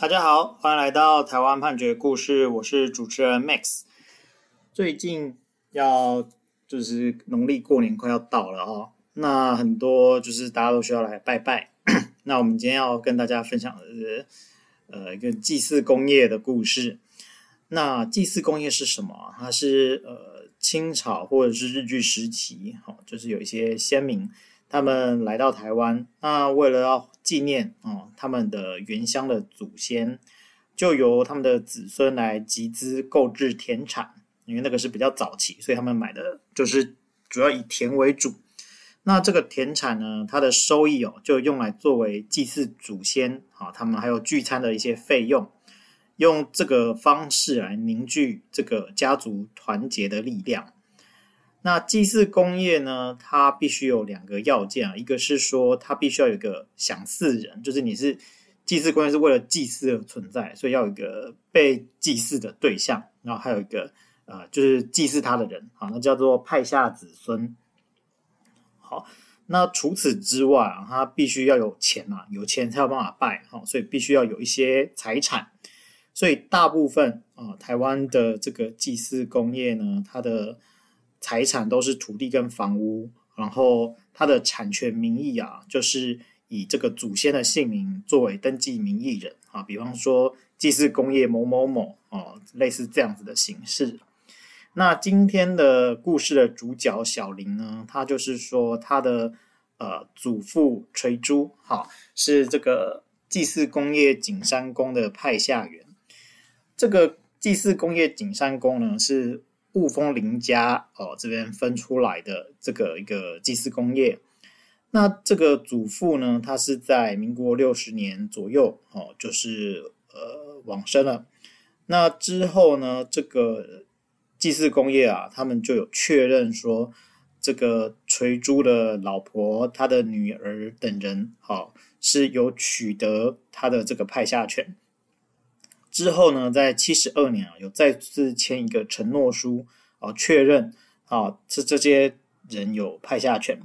大家好，欢迎来到台湾判决故事，我是主持人 Max。最近要就是农历过年快要到了哦，那很多就是大家都需要来拜拜。那我们今天要跟大家分享的是呃一个祭祀公业的故事。那祭祀公业是什么？它是呃清朝或者是日据时期，哦，就是有一些先民他们来到台湾，那为了要纪念哦，他们的原乡的祖先，就由他们的子孙来集资购置田产，因为那个是比较早期，所以他们买的就是主要以田为主。那这个田产呢，它的收益哦，就用来作为祭祀祖先啊，他们还有聚餐的一些费用，用这个方式来凝聚这个家族团结的力量。那祭祀公业呢，它必须有两个要件啊，一个是说它必须要有一个想祀人，就是你是祭祀公业是为了祭祀而存在，所以要有一个被祭祀的对象，然后还有一个呃，就是祭祀他的人。啊，那叫做派下子孙。好，那除此之外啊，他必须要有钱啊，有钱才有办法拜，好，所以必须要有一些财产，所以大部分啊，台湾的这个祭祀公业呢，它的财产都是土地跟房屋，然后它的产权名义啊，就是以这个祖先的姓名作为登记名义人啊，比方说祭祀公业某某某哦，类似这样子的形式。那今天的故事的主角小林呢，他就是说他的呃祖父垂珠，哈，是这个祭祀公业景山宫的派下员。这个祭祀公业景山宫呢是。雾峰林家哦，这边分出来的这个一个祭祀工业，那这个祖父呢，他是在民国六十年左右哦，就是呃往生了。那之后呢，这个祭祀工业啊，他们就有确认说，这个垂珠的老婆、他的女儿等人，好、哦、是有取得他的这个派下权。之后呢，在七十二年啊，有再次签一个承诺书啊，确认啊，这这些人有派下权。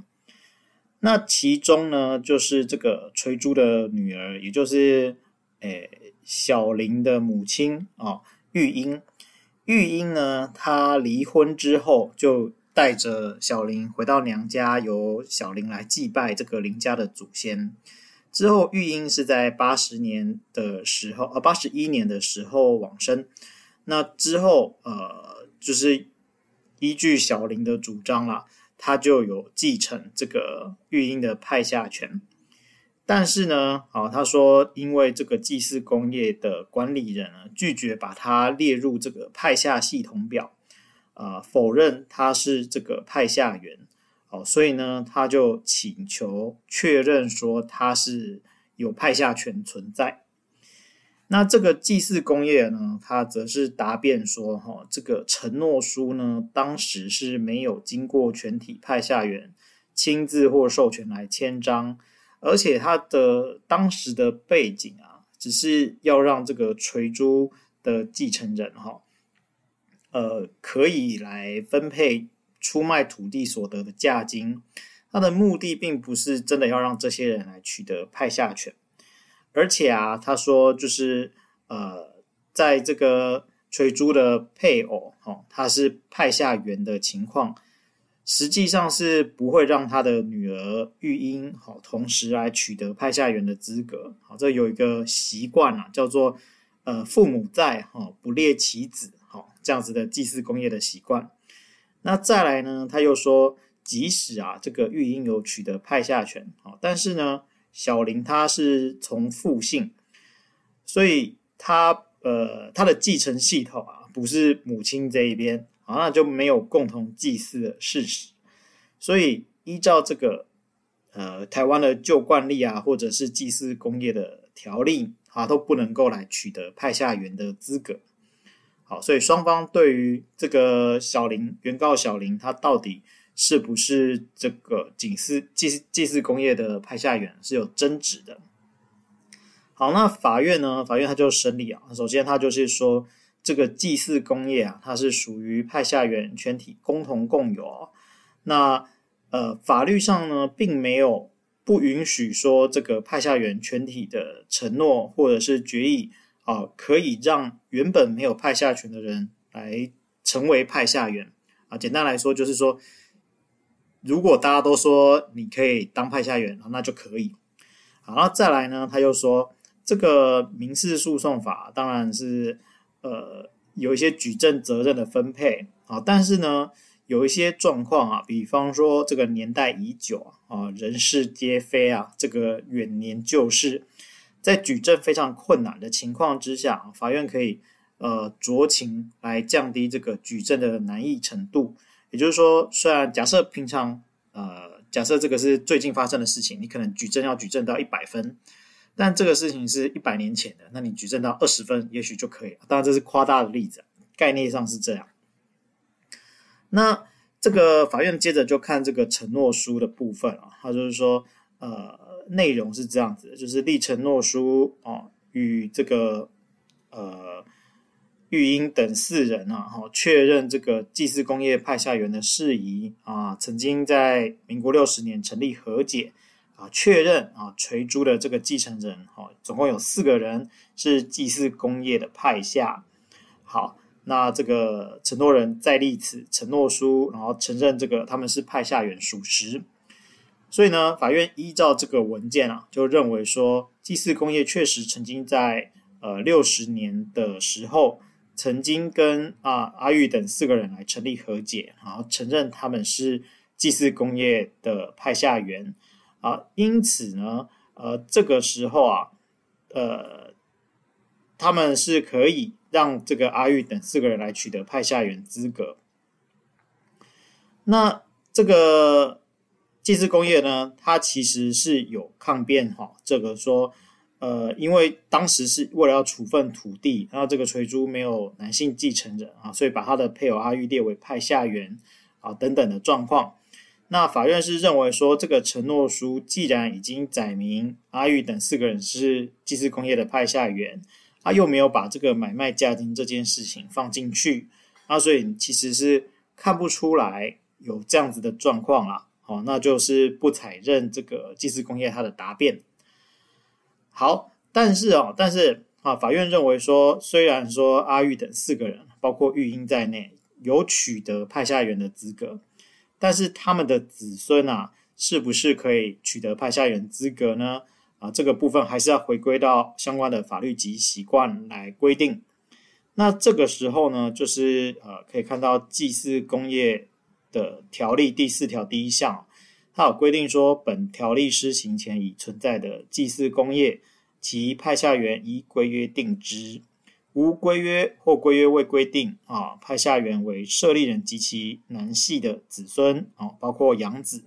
那其中呢，就是这个垂珠的女儿，也就是诶小林的母亲啊，玉英。玉英呢，她离婚之后，就带着小林回到娘家，由小林来祭拜这个林家的祖先。之后，玉英是在八十年的时候，呃，八十一年的时候往生。那之后，呃，就是依据小林的主张啦，他就有继承这个玉英的派下权。但是呢，啊，他说因为这个祭祀工业的管理人呢，拒绝把他列入这个派下系统表，啊、否认他是这个派下员。哦，所以呢，他就请求确认说他是有派下权存在。那这个祭祀工业呢，他则是答辩说，哈，这个承诺书呢，当时是没有经过全体派下员亲自或授权来签章，而且他的当时的背景啊，只是要让这个垂珠的继承人哈，呃，可以来分配。出卖土地所得的价金，他的目的并不是真的要让这些人来取得派下权，而且啊，他说就是呃，在这个垂珠的配偶哦，他是派下员的情况，实际上是不会让他的女儿玉英好同时来取得派下员的资格。好，这有一个习惯啊，叫做呃父母在哈不列其子，好这样子的祭祀公业的习惯。那再来呢？他又说，即使啊，这个玉英有取得派下权，但是呢，小林他是从父姓，所以他呃，他的继承系统啊，不是母亲这一边，啊，那就没有共同祭祀的事实。所以依照这个呃台湾的旧惯例啊，或者是祭祀工业的条例啊，都不能够来取得派下员的资格。好，所以双方对于这个小林原告小林，他到底是不是这个祭祀祭祭祀工业的派下员是有争执的。好，那法院呢？法院他就审理啊。首先，他就是说，这个祭祀工业啊，它是属于派下员全体共同共有啊。那呃，法律上呢，并没有不允许说这个派下员全体的承诺或者是决议啊，可以让原本没有派下权的人来成为派下员啊。简单来说，就是说，如果大家都说你可以当派下员，那就可以。好，那再来呢，他又说这个民事诉讼法当然是呃有一些举证责任的分配啊，但是呢。有一些状况啊，比方说这个年代已久啊，人事皆非啊，这个远年旧事，在举证非常困难的情况之下，法院可以呃酌情来降低这个举证的难易程度。也就是说，虽然假设平常呃假设这个是最近发生的事情，你可能举证要举证到一百分，但这个事情是一百年前的，那你举证到二十分，也许就可以了。当然这是夸大的例子，概念上是这样。那这个法院接着就看这个承诺书的部分啊，他就是说，呃，内容是这样子的，就是立承诺书啊，与这个呃玉英等四人啊，哈，确认这个祭祀工业派下员的事宜啊，曾经在民国六十年成立和解啊，确认啊垂珠的这个继承人，哈，总共有四个人是祭祀工业的派下，好。那这个承诺人再立此承诺书，然后承认这个他们是派下员属实，所以呢，法院依照这个文件啊，就认为说祭祀公业确实曾经在呃六十年的时候，曾经跟啊阿玉等四个人来成立和解，然后承认他们是祭祀公业的派下员啊，因此呢，呃这个时候啊，呃他们是可以。让这个阿玉等四个人来取得派下员资格。那这个祭祀公业呢，它其实是有抗辩哈，这个说，呃，因为当时是为了要处分土地，然后这个垂珠没有男性继承人啊，所以把他的配偶阿玉列为派下员啊等等的状况。那法院是认为说，这个承诺书既然已经载明阿玉等四个人是祭祀公业的派下员。他又没有把这个买卖价金这件事情放进去，啊，所以其实是看不出来有这样子的状况啦。哦，那就是不采认这个祭祀工业他的答辩。好，但是啊，但是啊，法院认为说，虽然说阿玉等四个人，包括玉英在内，有取得派下员的资格，但是他们的子孙啊，是不是可以取得派下员资格呢？啊，这个部分还是要回归到相关的法律及习惯来规定。那这个时候呢，就是呃，可以看到祭祀工业的条例第四条第一项，它有规定说，本条例施行前已存在的祭祀公业，其派下员依规约定之；无规约或规约未规定啊，派下员为设立人及其男系的子孙啊，包括养子。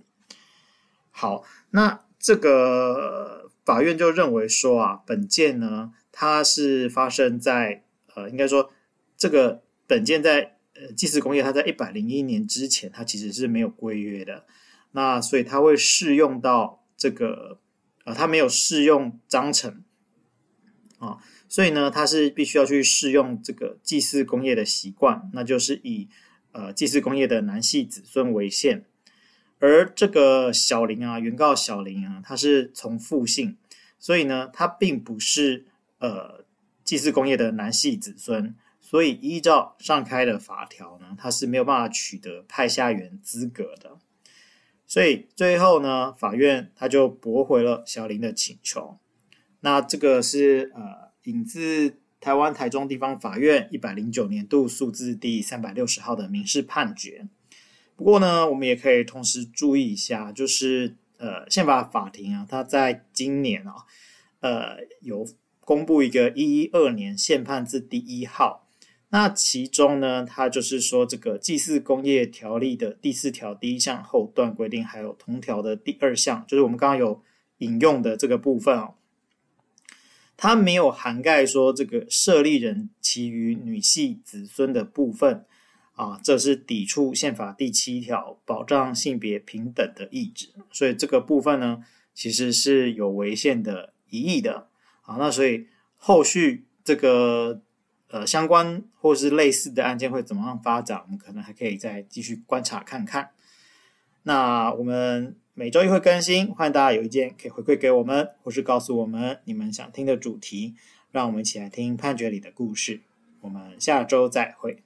好，那这个。法院就认为说啊，本件呢，它是发生在呃，应该说这个本件在祭祀公业，它在一百零一年之前，它其实是没有规约的，那所以它会适用到这个呃，它没有适用章程啊，所以呢，它是必须要去适用这个祭祀公业的习惯，那就是以呃祭祀公业的男系子孙为限。而这个小林啊，原告小林啊，他是从父姓，所以呢，他并不是呃祭祀公业的男系子孙，所以依照上开的法条呢，他是没有办法取得派下员资格的。所以最后呢，法院他就驳回了小林的请求。那这个是呃引自台湾台中地方法院一百零九年度诉字第三百六十号的民事判决。不过呢，我们也可以同时注意一下，就是呃，宪法法庭啊，它在今年啊，呃，有公布一个一一二年宪判字第一号。那其中呢，它就是说这个祭祀工业条例的第四条第一项后段规定，还有同条的第二项，就是我们刚刚有引用的这个部分哦，它没有涵盖说这个设立人其余女系子孙的部分。啊，这是抵触宪法第七条保障性别平等的意志，所以这个部分呢，其实是有违宪的疑义的。啊，那所以后续这个呃相关或是类似的案件会怎么样发展，我们可能还可以再继续观察看看。那我们每周一会更新，欢迎大家有意见可以回馈给我们，或是告诉我们你们想听的主题。让我们一起来听判决里的故事。我们下周再会。